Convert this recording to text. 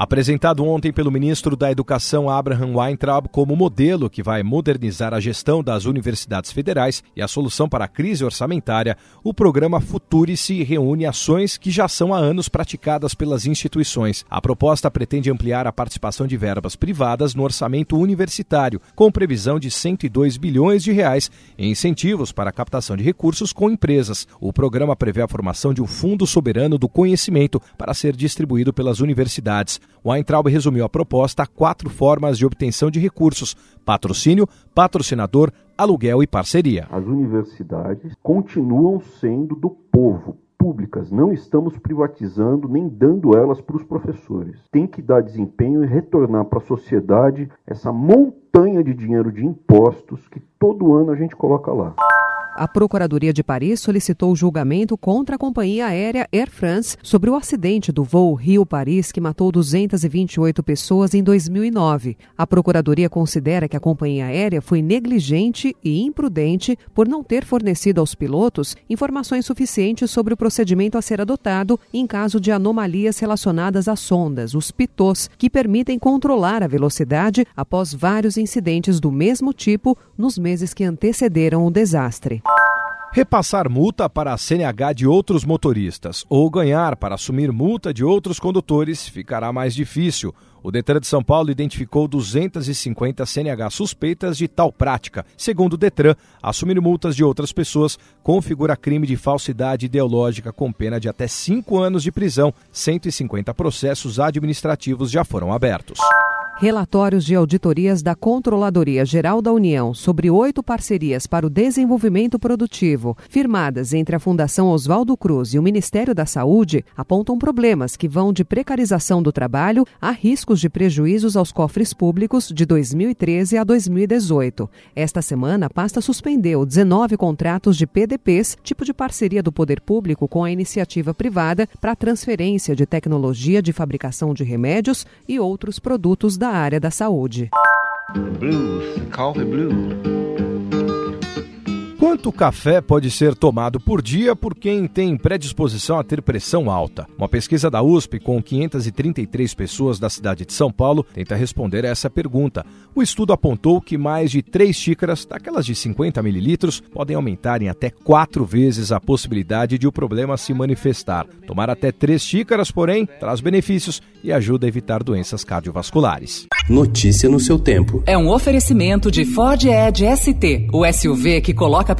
Apresentado ontem pelo ministro da Educação Abraham Weintraub como modelo que vai modernizar a gestão das universidades federais e a solução para a crise orçamentária, o programa Futurice reúne ações que já são há anos praticadas pelas instituições. A proposta pretende ampliar a participação de verbas privadas no orçamento universitário, com previsão de 102 bilhões de reais em incentivos para a captação de recursos com empresas. O programa prevê a formação de um fundo soberano do conhecimento para ser distribuído pelas universidades. Weintraub resumiu a proposta a quatro formas de obtenção de recursos: patrocínio, patrocinador, aluguel e parceria. As universidades continuam sendo do povo, públicas, não estamos privatizando nem dando elas para os professores. Tem que dar desempenho e retornar para a sociedade essa montanha de dinheiro de impostos que todo ano a gente coloca lá. A Procuradoria de Paris solicitou julgamento contra a companhia aérea Air France sobre o acidente do voo Rio-Paris que matou 228 pessoas em 2009. A Procuradoria considera que a companhia aérea foi negligente e imprudente por não ter fornecido aos pilotos informações suficientes sobre o procedimento a ser adotado em caso de anomalias relacionadas às sondas, os pitôs, que permitem controlar a velocidade após vários incidentes do mesmo tipo nos meses que antecederam o desastre. Repassar multa para a CNH de outros motoristas ou ganhar para assumir multa de outros condutores ficará mais difícil. O Detran de São Paulo identificou 250 CNH suspeitas de tal prática. Segundo o Detran, assumir multas de outras pessoas configura crime de falsidade ideológica com pena de até cinco anos de prisão. 150 processos administrativos já foram abertos relatórios de auditorias da Controladoria Geral da União sobre oito parcerias para o desenvolvimento produtivo, firmadas entre a Fundação Oswaldo Cruz e o Ministério da Saúde, apontam problemas que vão de precarização do trabalho a riscos de prejuízos aos cofres públicos de 2013 a 2018. Esta semana, a pasta suspendeu 19 contratos de PDPs, tipo de parceria do poder público com a iniciativa privada, para transferência de tecnologia de fabricação de remédios e outros produtos da área da saúde. Blues, Blue. Quanto café pode ser tomado por dia por quem tem predisposição a ter pressão alta? Uma pesquisa da USP com 533 pessoas da cidade de São Paulo tenta responder a essa pergunta. O estudo apontou que mais de 3 xícaras, daquelas de 50 mililitros, podem aumentar em até 4 vezes a possibilidade de o problema se manifestar. Tomar até 3 xícaras, porém, traz benefícios e ajuda a evitar doenças cardiovasculares. Notícia no seu tempo. É um oferecimento de Ford Edge ST, o SUV que coloca